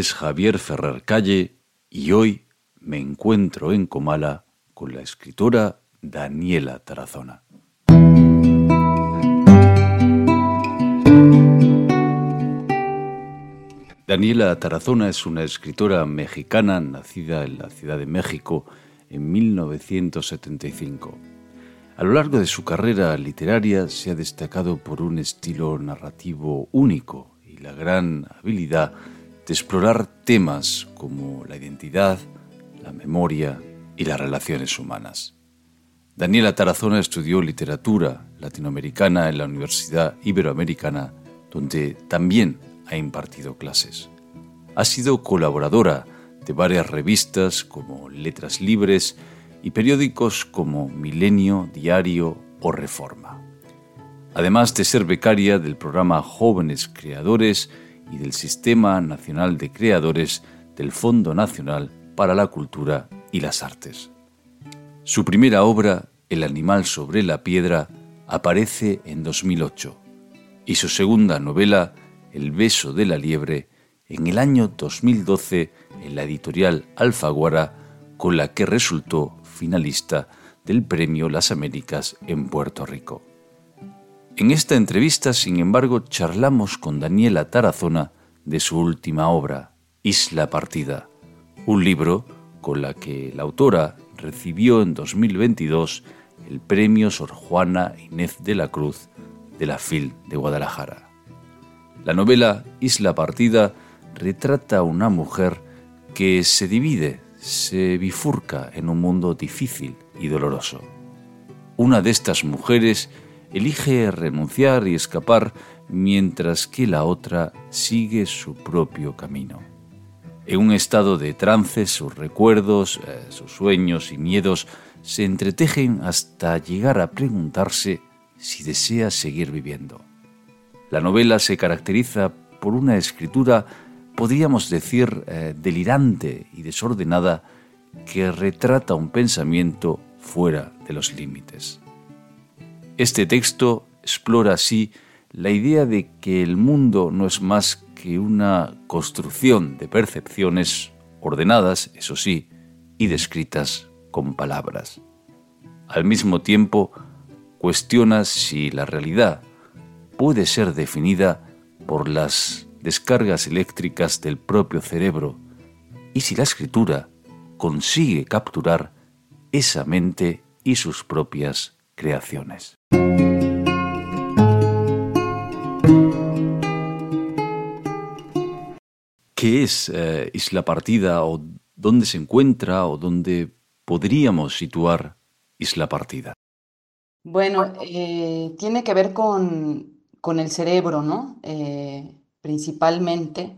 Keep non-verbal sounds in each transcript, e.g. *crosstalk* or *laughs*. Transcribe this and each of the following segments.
Es Javier Ferrer Calle y hoy me encuentro en Comala con la escritora Daniela Tarazona. Daniela Tarazona es una escritora mexicana nacida en la Ciudad de México en 1975. A lo largo de su carrera literaria se ha destacado por un estilo narrativo único y la gran habilidad de explorar temas como la identidad, la memoria y las relaciones humanas. Daniela Tarazona estudió literatura latinoamericana en la Universidad Iberoamericana, donde también ha impartido clases. Ha sido colaboradora de varias revistas como Letras Libres y periódicos como Milenio, Diario o Reforma. Además de ser becaria del programa Jóvenes Creadores y del Sistema Nacional de Creadores del Fondo Nacional para la Cultura y las Artes. Su primera obra, El animal sobre la piedra, aparece en 2008 y su segunda novela, el beso de la liebre en el año 2012 en la editorial Alfaguara, con la que resultó finalista del Premio Las Américas en Puerto Rico. En esta entrevista, sin embargo, charlamos con Daniela Tarazona de su última obra, Isla Partida, un libro con la que la autora recibió en 2022 el Premio Sor Juana Inés de la Cruz de la FIL de Guadalajara. La novela Isla Partida retrata a una mujer que se divide, se bifurca en un mundo difícil y doloroso. Una de estas mujeres elige renunciar y escapar mientras que la otra sigue su propio camino. En un estado de trance, sus recuerdos, eh, sus sueños y miedos se entretejen hasta llegar a preguntarse si desea seguir viviendo. La novela se caracteriza por una escritura, podríamos decir, eh, delirante y desordenada que retrata un pensamiento fuera de los límites. Este texto explora así la idea de que el mundo no es más que una construcción de percepciones ordenadas, eso sí, y descritas con palabras. Al mismo tiempo, cuestiona si la realidad puede ser definida por las descargas eléctricas del propio cerebro y si la escritura consigue capturar esa mente y sus propias creaciones. ¿Qué es eh, Isla Partida o dónde se encuentra o dónde podríamos situar Isla Partida? Bueno, eh, tiene que ver con con el cerebro, ¿no? Eh, principalmente,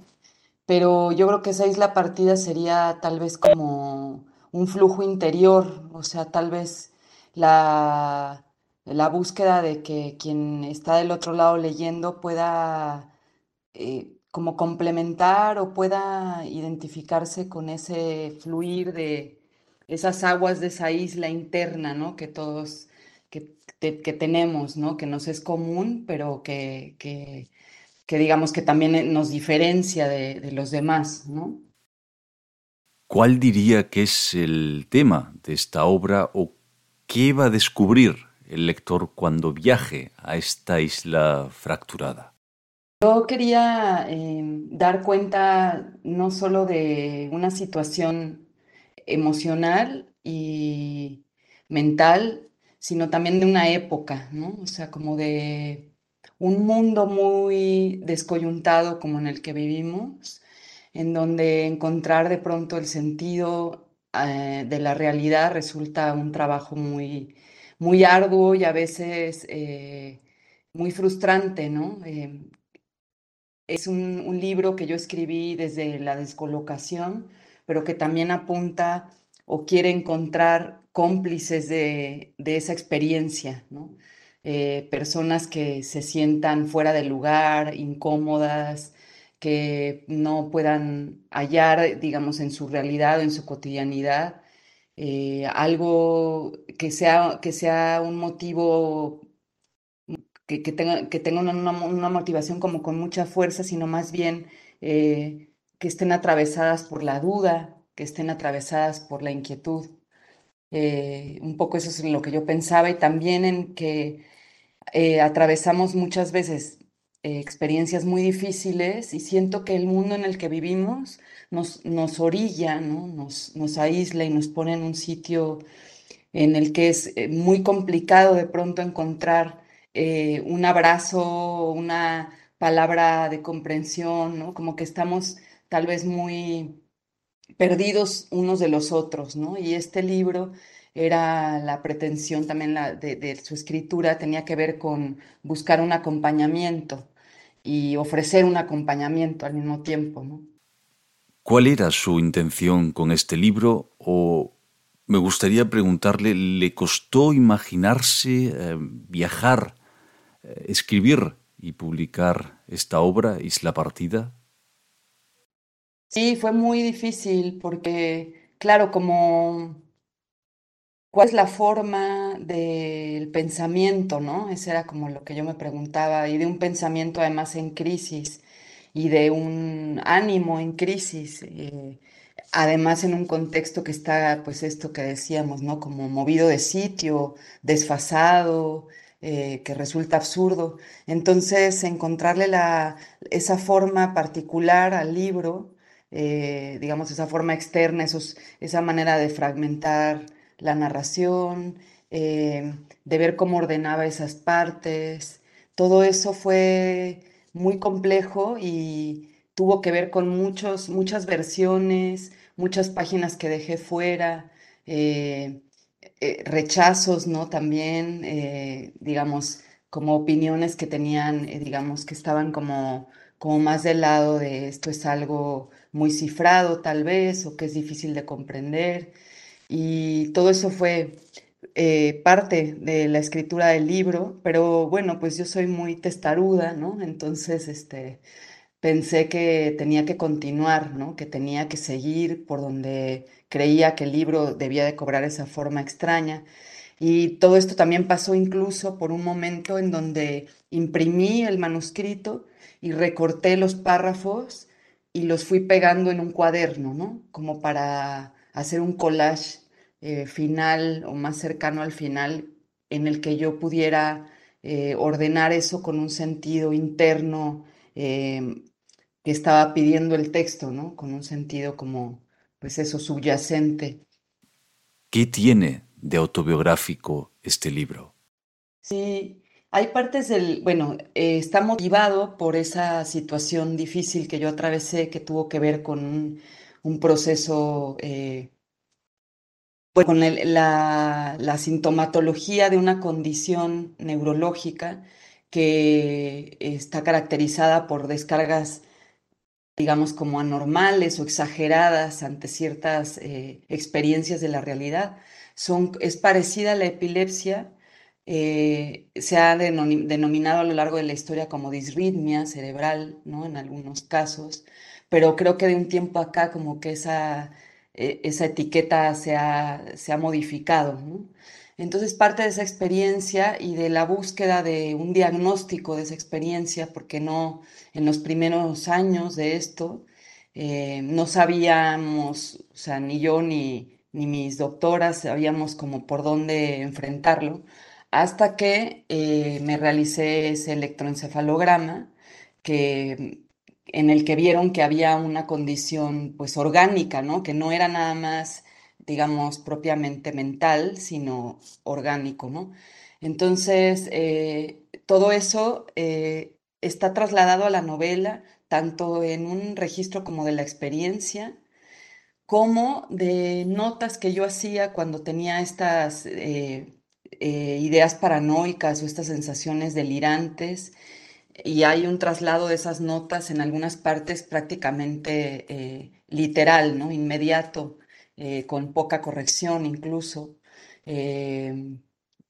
pero yo creo que esa isla partida sería tal vez como un flujo interior, o sea, tal vez la, la búsqueda de que quien está del otro lado leyendo pueda eh, como complementar o pueda identificarse con ese fluir de esas aguas de esa isla interna, ¿no? Que todos que, tenemos, ¿no? Que nos es común, pero que, que, digamos que también nos diferencia de, los demás, ¿no? ¿Cuál diría que es el tema de esta obra o qué va a descubrir el lector cuando viaje a esta isla fracturada? Yo quería em, dar cuenta no solo de una situación emocional y mental sino también de una época, ¿no? O sea, como de un mundo muy descoyuntado como en el que vivimos, en donde encontrar de pronto el sentido eh, de la realidad resulta un trabajo muy, muy arduo y a veces eh, muy frustrante, ¿no? Eh, es un, libro que yo escribí desde la descolocación, pero que también apunta o quiere encontrar cómplices de, esa experiencia, eh, personas que se sientan fuera del lugar, incómodas, que no puedan hallar, digamos, en su realidad o en su cotidianidad, eh, algo que sea, que sea un motivo, que, tenga, que tenga una, motivación como con mucha fuerza, sino más bien eh, que estén atravesadas por la duda, que estén atravesadas por la inquietud. Eh, un poco eso es lo que yo pensaba y también en que atravesamos muchas veces eh, experiencias muy difíciles y siento que el mundo en el que vivimos nos, nos orilla, ¿no? nos, nos aísla y nos pone en un sitio en el que es muy complicado de pronto encontrar un abrazo, una palabra de comprensión, ¿no? como que estamos tal vez muy perdidos unos de los otros, ¿no? Y este libro era la pretensión también de, su escritura, tenía que ver con buscar un acompañamiento y ofrecer un acompañamiento al mismo tiempo, ¿no? ¿Cuál era su intención con este libro? O me gustaría preguntarle, ¿le costó imaginarse eh, viajar, eh, escribir y publicar esta obra, Isla Partida? Sí, fue muy difícil porque, claro, como cuál es la forma del pensamiento, ¿no? Ese era como lo que yo me preguntaba, y de un pensamiento además en crisis y de un ánimo en crisis, eh, además en un contexto que está, pues esto que decíamos, ¿no? Como movido de sitio, desfasado, eh, que resulta absurdo. Entonces, encontrarle la, esa forma particular al libro, eh, digamos, esa forma externa, esos, esa manera de fragmentar la narración, eh, de ver cómo ordenaba esas partes, todo eso fue muy complejo y tuvo que ver con muchos, muchas versiones, muchas páginas que dejé fuera. Eh, rechazos, ¿no? También, eh, digamos, como opiniones que tenían, eh, digamos, que estaban como, como más del lado de esto es algo muy cifrado tal vez, o que es difícil de comprender. Y todo eso fue parte de la escritura del libro, pero bueno, pues yo soy muy testaruda, ¿no? Entonces, este, pensé que tenía que continuar, ¿no? Que tenía que seguir por donde creía que el libro debía de cobrar esa forma extraña. Y todo esto también pasó incluso por un momento en donde imprimí el manuscrito y recorté los párrafos y los fui pegando en un cuaderno, ¿no? Como para hacer un collage eh, final o más cercano al final en el que yo pudiera eh, ordenar eso con un sentido interno eh, que estaba pidiendo el texto, ¿no? Con un sentido como, pues eso, subyacente. ¿Qué tiene de autobiográfico este libro? Sí, hay partes del, bueno, eh, está motivado por esa situación difícil que yo atravesé, que tuvo que ver con un, proceso, eh, pues, con la, la sintomatología de una condición neurológica que está caracterizada por descargas digamos, como anormales o exageradas ante ciertas eh, experiencias de la realidad. Son, es parecida a la epilepsia, eh, se ha denominado a lo largo de la historia como disritmia cerebral, ¿no? En algunos casos, pero creo que de un tiempo acá como que esa, eh, esa etiqueta se ha, se ha modificado. Entonces, parte de esa experiencia y de la búsqueda de un diagnóstico de esa experiencia, porque no, en los primeros años de esto, eh, no sabíamos, o sea, ni yo ni, ni mis doctoras sabíamos como por dónde enfrentarlo, hasta que eh, me realicé ese electroencefalograma que en el que vieron que había una condición pues orgánica, ¿no? Que no era nada más digamos, propiamente mental, sino orgánico, ¿no? Entonces, eh, todo eso eh, está trasladado a la novela, tanto en un registro como de la experiencia, como de notas que yo hacía cuando tenía estas eh, ideas paranoicas o estas sensaciones delirantes, y hay un traslado de esas notas en algunas partes prácticamente literal, ¿no? Inmediato eh, con poca corrección incluso, eh,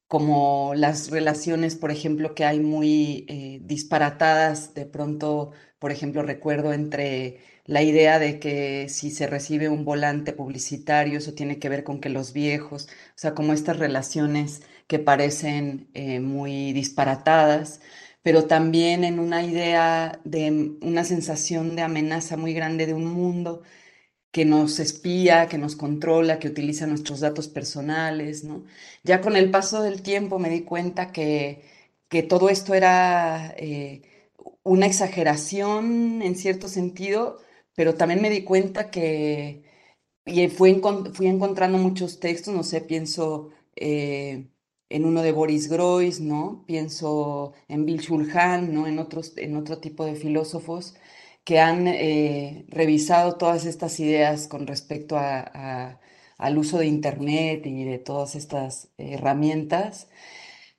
como las relaciones, por ejemplo, que hay muy eh, disparatadas, de pronto, por ejemplo, recuerdo entre la idea de que si se recibe un volante publicitario, eso tiene que ver con que los viejos, o sea, como estas relaciones que parecen muy disparatadas, pero también en una idea de una sensación de amenaza muy grande de un mundo que nos espía, que nos controla, que utiliza nuestros datos personales, ¿no? Ya con el paso del tiempo me di cuenta que, que todo esto era eh, una exageración en cierto sentido, pero también me di cuenta que, y fui, fui encontrando muchos textos, no sé, pienso eh, en uno de Boris Groys, ¿no? Pienso en Bill Shulhan, ¿no? En, otros, en otro tipo de filósofos que han eh, revisado todas estas ideas con respecto al uso de Internet y de todas estas herramientas.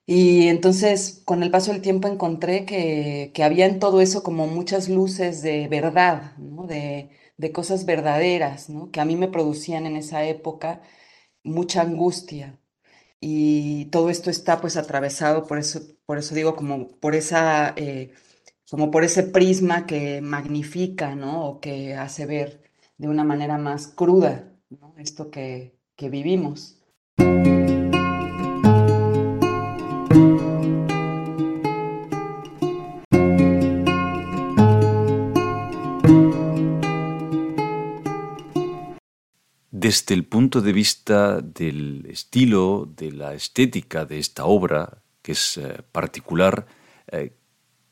Y entonces, con el paso del tiempo, encontré que, había en todo eso como muchas luces de verdad, de, cosas verdaderas, que a mí me producían en esa época mucha angustia. Y todo esto está pues atravesado, por eso, por eso digo, como por esa... Eh, como por ese prisma que magnifica, ¿no? O que hace ver de una manera más cruda, Esto que, que vivimos. Desde el punto de vista del estilo, de la estética de esta obra, que es eh, particular, eh,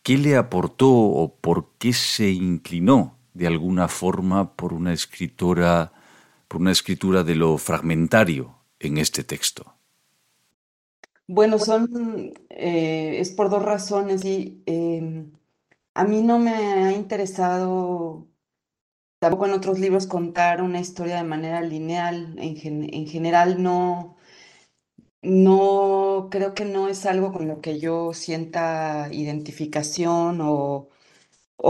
¿Qué le aportó o por qué se inclinó de alguna forma por una escritura, por una escritura de lo fragmentario en este texto? Bueno, son eh, es por dos razones y em, a mí no me ha interesado tampoco en otros libros contar una historia de manera lineal. En, en general no no, creo que no es algo con lo que yo sienta identificación o,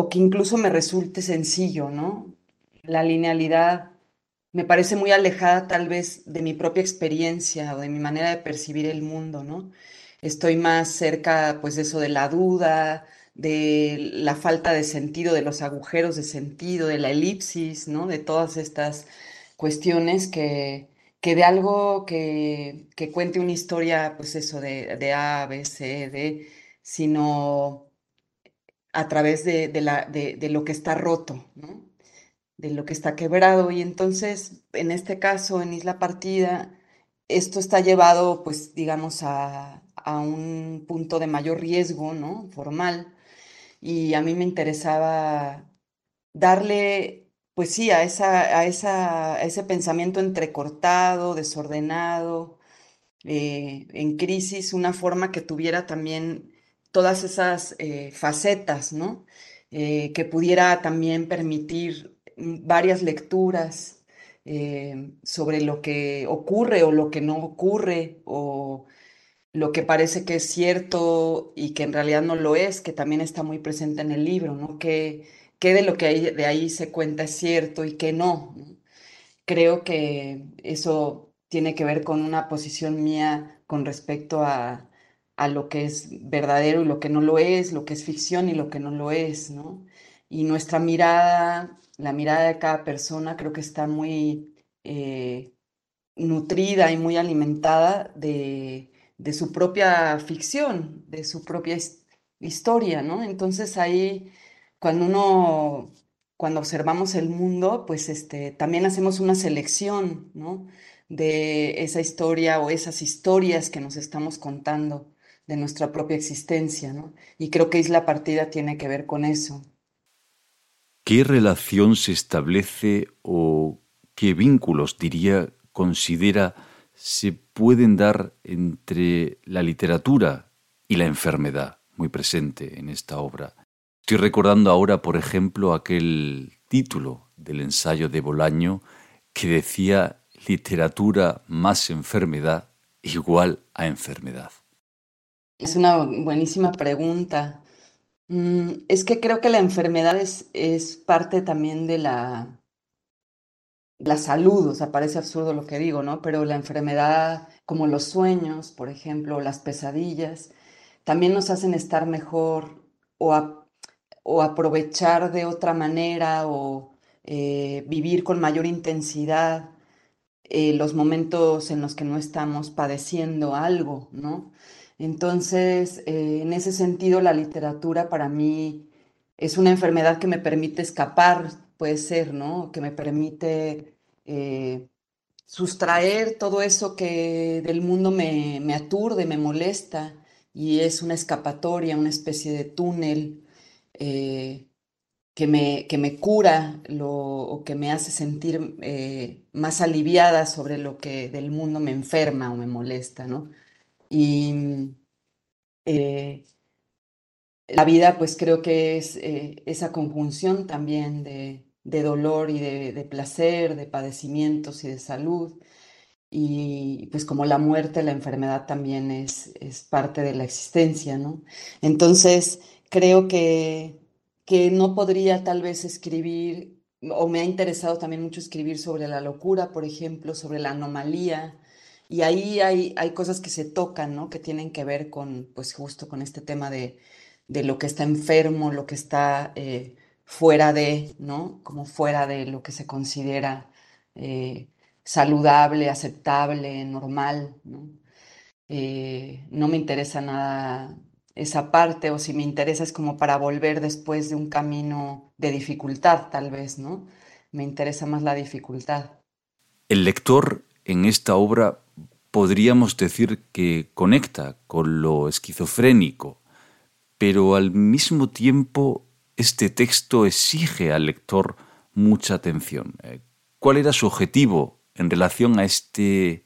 que incluso me resulte sencillo, ¿no? La linealidad me parece muy alejada tal vez de mi propia experiencia o de mi manera de percibir el mundo, ¿no? Estoy más cerca, pues, de eso de la duda, de la falta de sentido, de los agujeros de sentido, de la elipsis, ¿no? De todas estas cuestiones que, que de algo que, cuente una historia, pues eso, de, A, B, C, D, sino a través de, la, de, lo que está roto, ¿no? de lo que está quebrado. Y entonces, en este caso, en Isla Partida, esto está llevado, pues, digamos, a, a un punto de mayor riesgo, ¿no? Formal. Y a mí me interesaba darle pues sí, a, esa, a, esa, ese pensamiento entrecortado, desordenado, eh, en crisis, una forma que tuviera también todas esas eh, facetas, ¿no? Eh, que pudiera también permitir varias lecturas sobre lo que ocurre o lo que no ocurre, o lo que parece que es cierto y que en realidad no lo es, que también está muy presente en el libro, ¿no? Que, qué de lo que de ahí se cuenta es cierto y qué no. Creo que eso tiene que ver con una posición mía con respecto a, lo que es verdadero y lo que no lo es, lo que es ficción y lo que no lo es, ¿no? Y nuestra mirada, la mirada de cada persona creo que está muy eh, nutrida y muy alimentada de, de, su propia ficción, de su propia historia, ¿no? Entonces ahí cuando uno, cuando observamos el mundo, pues este, también hacemos una selección, ¿no? De esa historia o esas historias que nos estamos contando de nuestra propia existencia, ¿no? Y creo que Isla Partida tiene que ver con eso. ¿Qué relación se establece o qué vínculos, diría, considera se pueden dar entre la literatura y la enfermedad, muy presente en esta obra? Estoy recordando ahora, por ejemplo, aquel título del ensayo de Bolaño que decía literatura más enfermedad igual a enfermedad. Es una buenísima pregunta. Mm, es que creo que la enfermedad es, es parte también de la, la salud, o sea, parece absurdo lo que digo, ¿no? Pero la enfermedad, como los sueños, por ejemplo, las pesadillas, también nos hacen estar mejor o o aprovechar de otra manera o eh, vivir con mayor intensidad eh, los momentos en los que no estamos padeciendo algo, ¿no? Entonces, eh, en ese sentido, la literatura para mí es una enfermedad que me permite escapar, puede ser, ¿no? Que me permite eh, sustraer todo eso que del mundo me, aturde, me molesta, y es una escapatoria, una especie de túnel eh, que, me, que me cura o que me hace sentir más aliviada sobre lo que del mundo me enferma o me molesta, ¿no? Y eh, la vida, pues creo que es eh, esa conjunción también de, dolor y de, placer, de padecimientos y de salud. Y pues como la muerte, la enfermedad también es, es parte de la existencia, ¿no? Entonces, creo que, que no podría tal vez escribir, o me ha interesado también mucho escribir sobre la locura, por ejemplo, sobre la anomalía, y ahí hay, hay cosas que se tocan, ¿no? Que tienen que ver con, pues justo con este tema de, de lo que está enfermo, lo que está eh, fuera de, ¿no? Como fuera de lo que se considera eh, saludable, aceptable, normal, ¿no? Eh, no me interesa nada esa parte, o si me interesa es como para volver después de un camino de dificultad, tal vez, ¿no? Me interesa más la dificultad. El lector en esta obra podríamos decir que conecta con lo esquizofrénico, pero al mismo tiempo este texto exige al lector mucha atención. Eh, ¿Cuál era su objetivo en relación a este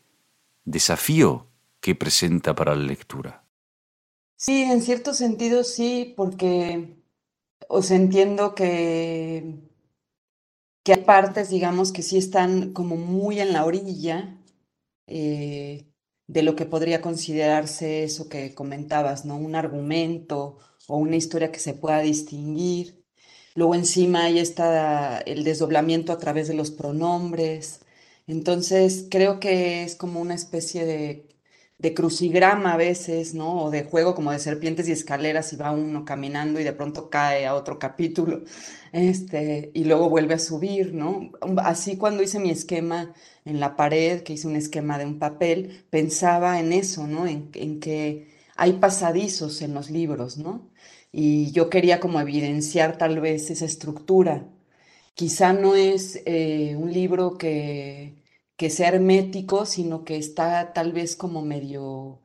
desafío que presenta para la lectura? Sí, en cierto sentido sí, porque os entiendo que, que hay partes, digamos, que sí están como muy en la orilla eh, de lo que podría considerarse eso que comentabas, ¿no? Un argumento o una historia que se pueda distinguir. Luego encima ahí está el desdoblamiento a través de los pronombres. Entonces creo que es como una especie de, de crucigrama a veces, ¿no? O de juego como de serpientes y escaleras y va uno caminando y de pronto cae a otro capítulo, este, y luego vuelve a subir, ¿no? Así cuando hice mi esquema en la pared, que hice un esquema de un papel, pensaba en eso, ¿no? En, que hay pasadizos en los libros, ¿no? Y yo quería como evidenciar tal vez esa estructura. Quizá no es eh, un libro que, que sea hermético, sino que está tal vez como medio,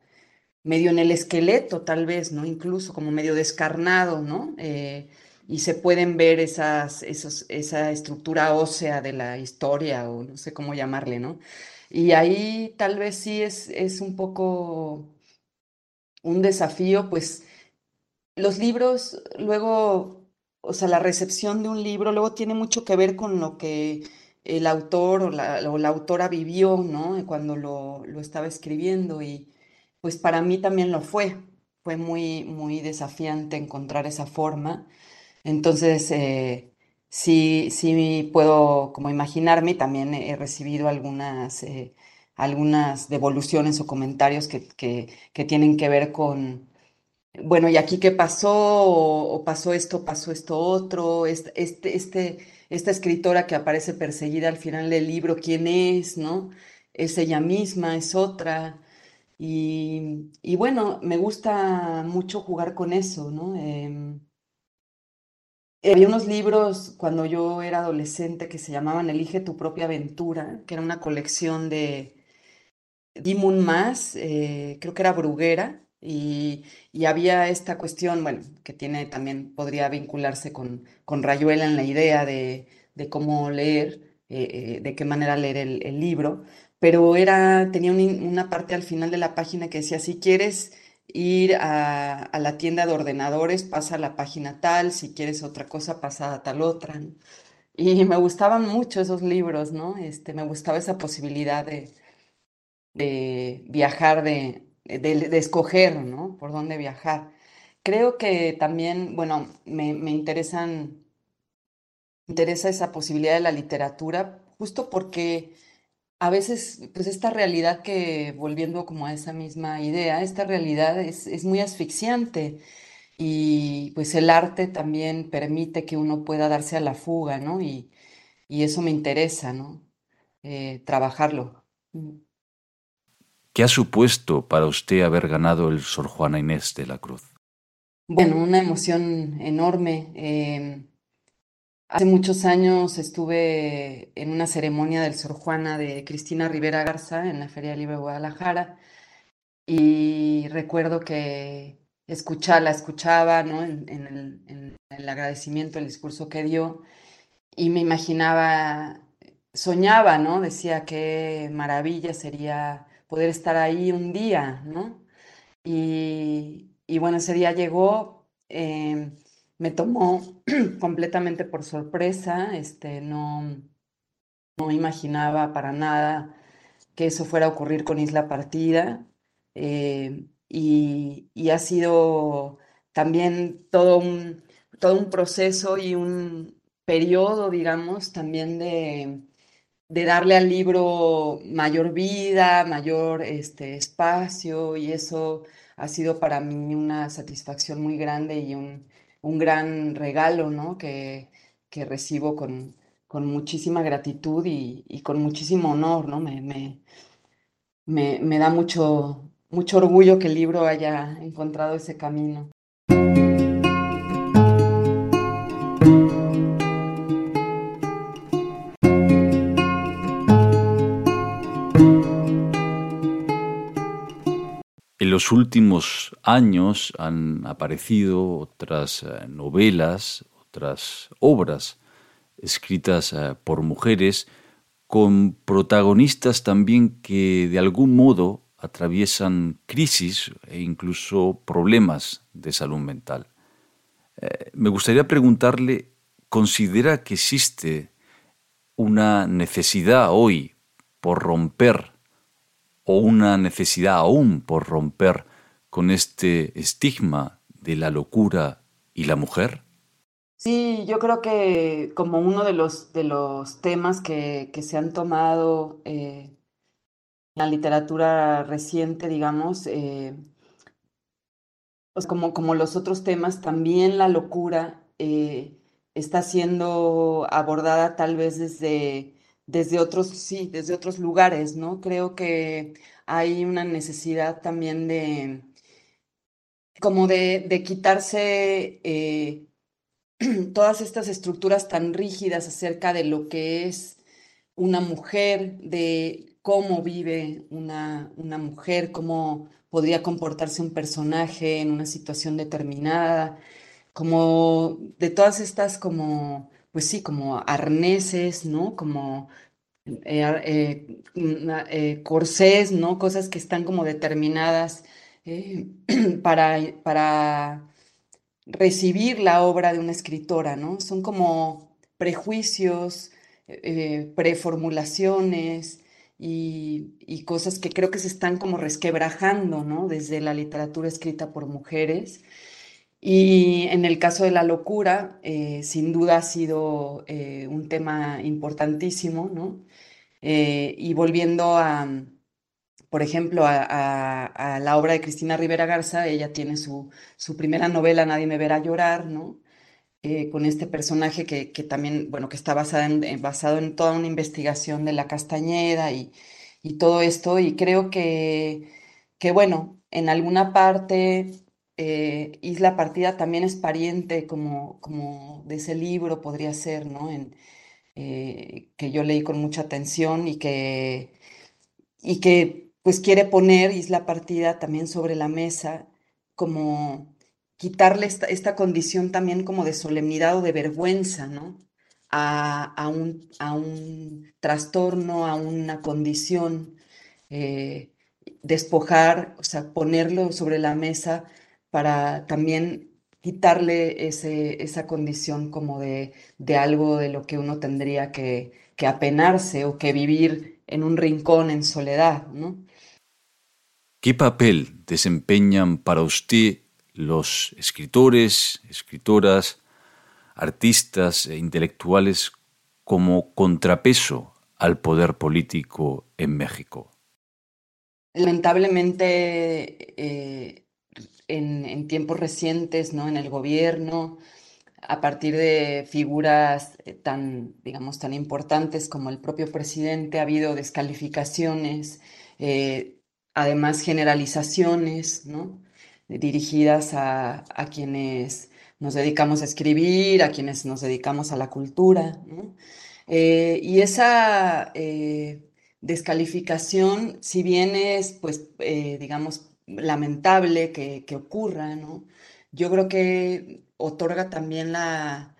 medio en el esqueleto, tal vez, ¿no? Incluso como medio descarnado, ¿no? Eh, y se pueden ver esas, esa estructura ósea de la historia o no sé cómo llamarle, ¿no? Y ahí tal vez sí es, es un poco un desafío, pues los libros luego, o sea, la recepción de un libro luego tiene mucho que ver con lo que el autor o la, o la autora vivió, ¿no? Cuando lo, lo, estaba escribiendo y pues para mí también lo fue. Fue muy, muy desafiante encontrar esa forma entonces, eh, sí, sí puedo como imaginarme, también he recibido algunas, eh, algunas devoluciones o comentarios que, que, tienen que ver con, bueno, ¿y aquí qué pasó? O, pasó esto, pasó esto otro, este, este, este, esta escritora que aparece perseguida al final del libro, ¿quién es? ¿No? ¿Es ella misma? ¿Es otra? Y, bueno, me gusta mucho jugar con eso, ¿no? Em, había unos libros cuando yo era adolescente que se llamaban Elige tu propia aventura, que era una colección de Dimon Más, eh, creo que era Bruguera, y, había esta cuestión, bueno, que tiene también, podría vincularse con, con Rayuela en la idea de, cómo leer, eh, eh, de qué manera leer el, libro, pero era, tenía una parte al final de la página que decía, si quieres ir a, la tienda de ordenadores, pasa a la página tal, si quieres otra cosa, pasa a tal otra. Y me gustaban mucho esos libros, ¿no? Este, me gustaba esa posibilidad de, de viajar, de, de, escoger, ¿no? Por dónde viajar. Creo que también, bueno, me, me interesan, interesa esa posibilidad de la literatura, justo porque a veces, pues esta realidad que, volviendo como a esa misma idea, esta realidad es, muy asfixiante y pues el arte también permite que uno pueda darse a la fuga, ¿no? Y, eso me interesa, ¿no? Eh, trabajarlo. ¿Qué ha supuesto para usted haber ganado el Sor Juana Inés de la Cruz? Bueno, una emoción enorme. Em, hace muchos años estuve en una ceremonia del Sor Juana de Cristina Rivera Garza en la Feria Libre de Guadalajara y recuerdo que la escuchaba ¿no? en, el, el, agradecimiento, el discurso que dio y me imaginaba, soñaba, ¿no? Decía qué maravilla sería poder estar ahí un día, ¿no? Y, y bueno, ese día llegó, em, me tomó *clears throat* completamente por sorpresa, este, no, no imaginaba para nada que eso fuera a ocurrir con Isla Partida. Eh, y, ha sido también todo un, todo un proceso y un periodo, digamos, también de, de darle al libro mayor vida, mayor este, espacio y eso ha sido para mí una satisfacción muy grande y un, gran regalo, ¿no? Que, recibo con, muchísima gratitud y, con muchísimo honor, ¿no? Me, me, da mucho, mucho orgullo que el libro haya encontrado ese camino. Los últimos años han aparecido otras eh, novelas, otras obras escritas eh, por mujeres con protagonistas también que de algún modo atraviesan crisis e incluso problemas de salud mental. Eh, me gustaría preguntarle, ¿considera que existe una necesidad hoy por romper o una necesidad aún por romper con este estigma de la locura y la mujer? Sí, yo creo que como uno de los, de los temas que, se han tomado eh, en la literatura reciente, digamos, eh, pues como, como los otros temas, también la locura eh, está siendo abordada tal vez desde desde otros, sí, desde otros lugares, ¿no? Creo que hay una necesidad también de, como de, quitarse eh, *clears throat* todas estas estructuras tan rígidas acerca de lo que es una mujer, de cómo vive una, una mujer, cómo podría comportarse un personaje en una situación determinada, como de todas estas como pues sí, como arneses, ¿no? Como eh, eh, eh, corsés, ¿no? Cosas que están como determinadas *clears throat* para, para recibir la obra de una escritora, ¿no? Son como prejuicios, preformulaciones y, y, cosas que creo que se están como resquebrajando, ¿no? Desde la literatura escrita por mujeres y en el caso de la locura, eh, sin duda ha sido eh, un tema importantísimo, ¿no? Eh, y volviendo a, por ejemplo, a, la obra de Cristina Rivera Garza, ella tiene su, su primera novela, Nadie me verá llorar, ¿no? con este personaje que, también, bueno, que está basado en, basado en toda una investigación de la Castañeda y, y todo esto, y creo que, que, bueno, en alguna parte eh, Isla Partida también es pariente como, como de ese libro, podría ser, ¿no? Eh, que yo leí con mucha atención y que, y que pues quiere poner Isla Partida también sobre la mesa, como quitarle esta, condición también como de solemnidad o de vergüenza, ¿no? A, un, a un, trastorno, a una condición, eh, despojar, o sea, ponerlo sobre la mesa para también quitarle ese, esa condición como de, de, algo de lo que uno tendría que, que, apenarse o que vivir en un rincón en soledad, ¿no? ¿Qué papel desempeñan para usted los escritores, escritoras, artistas e intelectuales como contrapeso al poder político en México? Lamentablemente, eh, en, tiempos recientes, ¿no? En el gobierno, a partir de figuras eh, tan, digamos, tan importantes como el propio presidente, ha habido descalificaciones, eh, además generalizaciones, ¿no? dirigidas a, quienes nos dedicamos a escribir, a quienes nos dedicamos a la cultura. Eh, y esa descalificación, si bien es, pues, digamos, lamentable que, ocurra, ¿no? yo creo que otorga también la,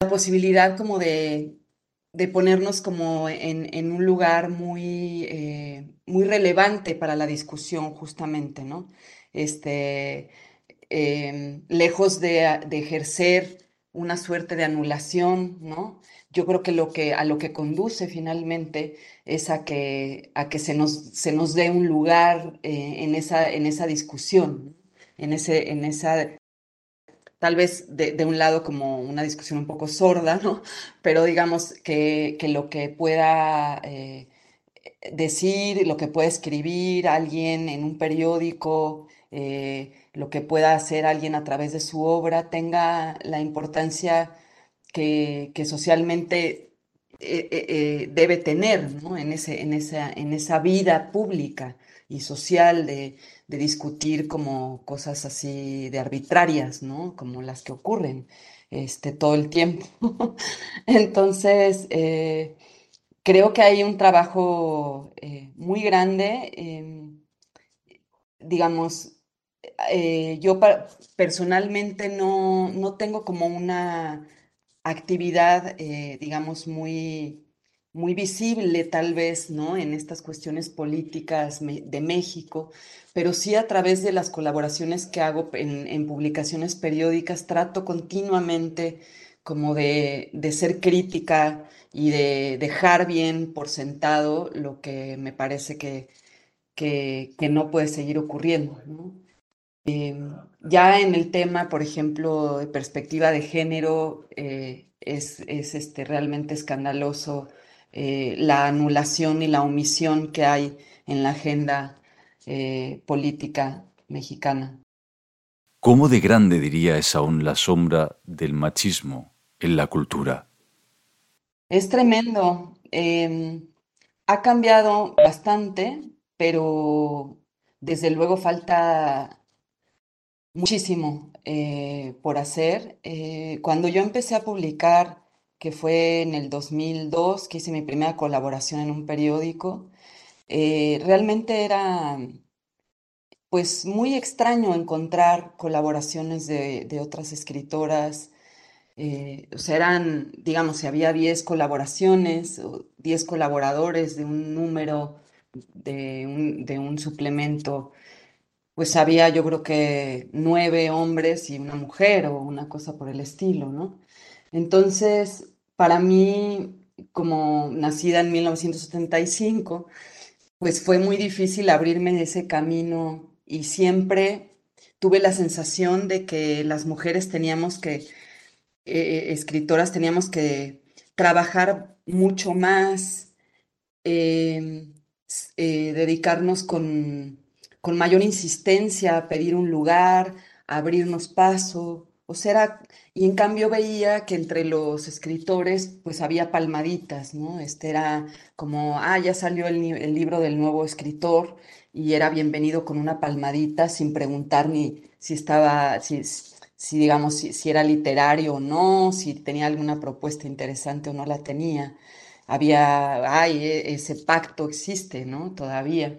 la posibilidad como de, de ponernos como en, en, un lugar muy, muy relevante para la discusión justamente, ¿no? este, em, lejos de, ejercer una suerte de anulación, ¿no? Yo creo que, lo que a lo que conduce finalmente es a que, a que se, nos, se nos dé un lugar eh, en, esa, en esa discusión, en, ese, en esa tal vez de, un lado como una discusión un poco sorda, ¿no? Pero digamos que, que lo que pueda eh, decir, lo que pueda escribir alguien en un periódico, eh, lo que pueda hacer alguien a través de su obra tenga la importancia que, socialmente eh, eh, debe tener en, ese, en, esa, en esa vida pública y social de, discutir como cosas así de arbitrarias, ¿no? Como las que ocurren este, todo el tiempo. *laughs* Entonces, creo que hay un trabajo muy grande, digamos, eh, yo personalmente no, no, tengo como una actividad, eh, digamos, muy, muy visible tal vez, ¿no? En estas cuestiones políticas de México, pero sí a través de las colaboraciones que hago en, publicaciones periódicas, trato continuamente como de, de, ser crítica y de dejar bien por sentado lo que me parece que, que, que no puede seguir ocurriendo, ¿no? Em, ya en el tema, por ejemplo, de perspectiva de género, eh, es, este, realmente escandaloso eh, la anulación y la omisión que hay en la agenda eh, política mexicana. ¿Cómo de grande diría es aún la sombra del machismo en la cultura? Es tremendo. Em, ha cambiado bastante, pero desde luego falta muchísimo eh, por hacer. Eh, cuando yo empecé a publicar, que fue en el 2002, que hice mi primera colaboración en un periódico, eh, realmente era pues muy extraño encontrar colaboraciones de, otras escritoras. o sea, eran, digamos, si había 10 colaboraciones o 10 colaboradores de un número, de un, de un suplemento pues había yo creo que nueve hombres y una mujer o una cosa por el estilo, ¿no? Entonces, para mí, como nacida en 1975, pues fue muy difícil abrirme ese camino y siempre tuve la sensación de que las mujeres teníamos que, eh, escritoras teníamos que trabajar mucho más, em, eh, dedicarnos con con mayor insistencia a pedir un lugar, a abrirnos paso, o sea, y en cambio veía que entre los escritores pues había palmaditas, ¿no? Este era como, ah, ya salió el, libro del nuevo escritor y era bienvenido con una palmadita sin preguntar ni si estaba, si, si digamos, si, si, era literario o no, si tenía alguna propuesta interesante o no la tenía. Había, ay, e, ese pacto existe, ¿no? Todavía.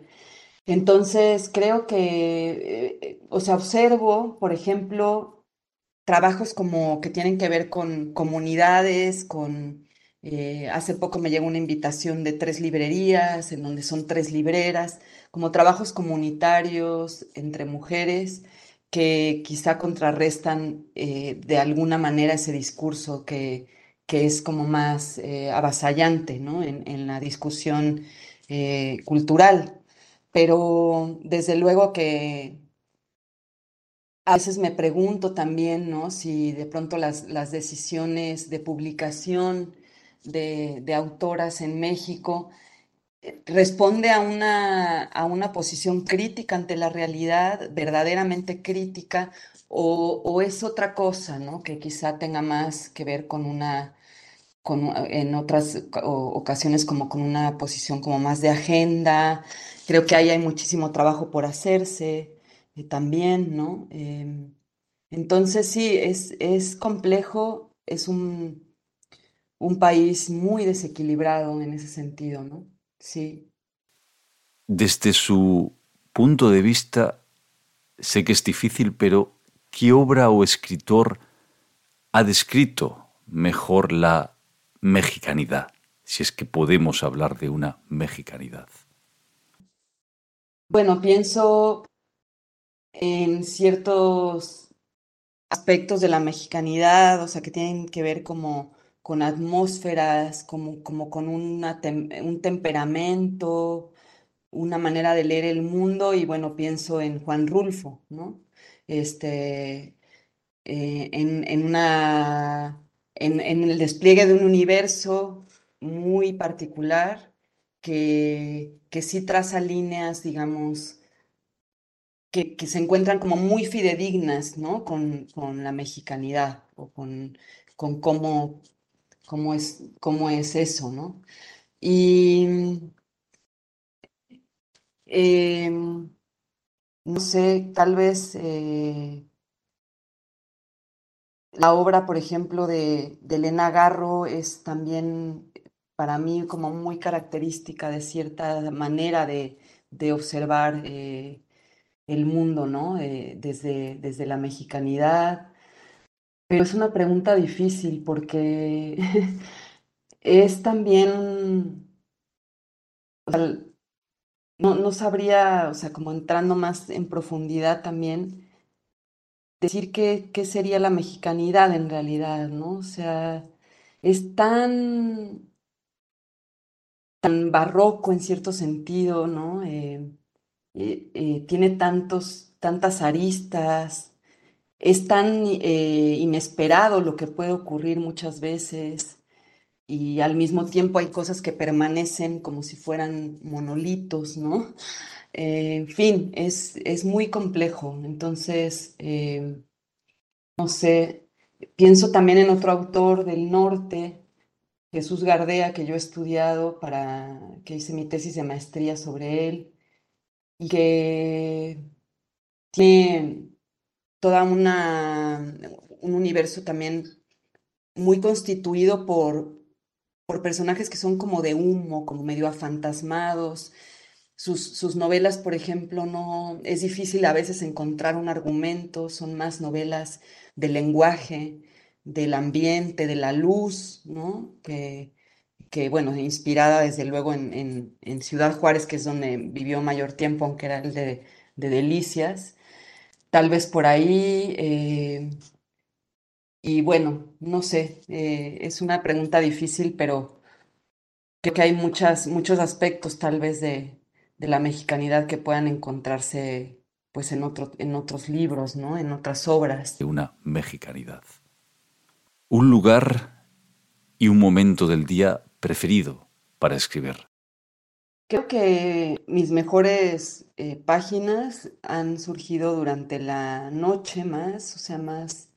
Entonces, creo que, eh, o sea, observo, por ejemplo, trabajos como que tienen que ver con comunidades, con, eh, hace poco me llegó una invitación de tres librerías, en donde son tres libreras, como trabajos comunitarios entre mujeres que quizá contrarrestan eh, de alguna manera ese discurso que, que es como más avasallante ¿no? en, la discusión cultural pero desde luego que a veces me pregunto también, ¿no? Si de pronto las, las decisiones de publicación de, de, autoras en México eh, responde a una, a una posición crítica ante la realidad, verdaderamente crítica, o, o, es otra cosa, ¿no? Que quizá tenga más que ver con una en otras ocasiones como con una posición como más de agenda. Creo que ahí hay muchísimo trabajo por hacerse eh, también, ¿no? Em, entonces sí, es, es complejo, es un, un país muy desequilibrado en ese sentido, ¿no? Sí. Desde su punto de vista, sé que es difícil, pero ¿qué obra o escritor ha descrito mejor la mexicanidad, si es que podemos hablar de una mexicanidad? Bueno, pienso en ciertos aspectos de la mexicanidad, o sea, que tienen que ver como con atmósferas, como, como con un temperamento, una manera de leer el mundo, y bueno, pienso en Juan Rulfo, ¿no? Este, eh, en, una, en, el despliegue de un universo muy particular que, que sí traza líneas, digamos, que, se encuentran como muy fidedignas, ¿no? Con, la mexicanidad o con, con cómo, cómo, es, cómo es eso, ¿no? Y em, no sé, tal vez eh, la obra, por ejemplo, de, Elena Garro es también para mí como muy característica de cierta manera de, observar eh, el mundo, ¿no? Eh, desde, desde la mexicanidad. Pero es una pregunta difícil porque *laughs* es también, no, no sabría, o sea, como entrando más en profundidad también, decir qué, qué sería la mexicanidad en realidad, ¿no? O sea, es tan, tan barroco en cierto sentido, ¿no? Eh, eh, eh, tiene tantos, tantas aristas, es tan inesperado lo que puede ocurrir muchas veces y al mismo tiempo hay cosas que permanecen como si fueran monolitos, ¿no? En fin, es, es, muy complejo. Entonces, no sé, pienso también en otro autor del norte, Jesús Gardea, que yo he estudiado para que hice mi tesis de maestría sobre él, y que tiene toda una un universo también muy constituido por, por personajes que son como de humo, como medio afantasmados, sus, novelas, por ejemplo, no es difícil a veces encontrar un argumento, son más novelas del lenguaje, del ambiente, de la luz, ¿no? Que, que bueno, inspirada desde luego en, Ciudad Juárez, que es donde vivió mayor tiempo, aunque era el de, Delicias. Tal vez por ahí. Eh, y bueno, no sé, eh, es una pregunta difícil, pero creo que hay muchas, muchos aspectos tal vez de, de la mexicanidad que puedan encontrarse pues en, otro, en otros libros, ¿no? En otras obras. De una mexicanidad. Un lugar y un momento del día preferido para escribir. Creo que mis mejores eh, páginas han surgido durante la noche más, o sea, más...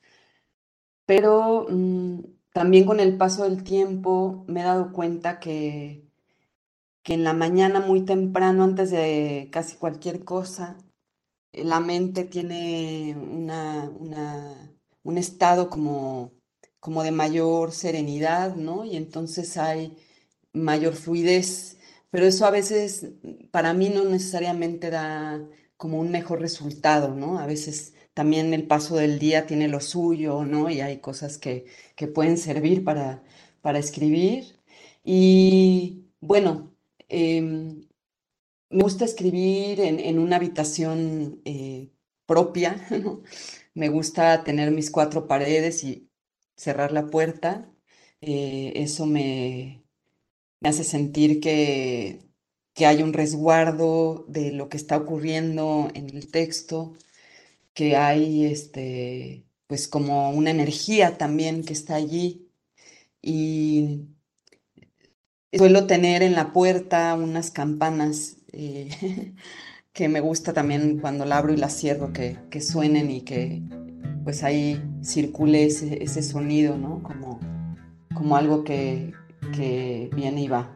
Pero mm, también con el paso del tiempo me he dado cuenta que que en la mañana muy temprano, antes de casi cualquier cosa, eh, la mente tiene una, un estado como, como de mayor serenidad, ¿no? Y entonces hay mayor fluidez, pero eso a veces para mí no necesariamente da como un mejor resultado, ¿no? A veces también el paso del día tiene lo suyo, ¿no? Y hay cosas que, que pueden servir para, para escribir. Y bueno, Em, me gusta escribir en, una habitación eh, propia, *laughs* Me gusta tener mis cuatro paredes y cerrar la puerta. Eh, eso me, hace sentir que, que hay un resguardo de lo que está ocurriendo en el texto, que hay este, pues como una energía también que está allí. Y Suelo tener en la puerta unas campanas eh, *laughs* que me gusta también cuando la abro y la cierro, que, suenen y que pues ahí circule ese, sonido, ¿no? Como, como algo que, que viene y va.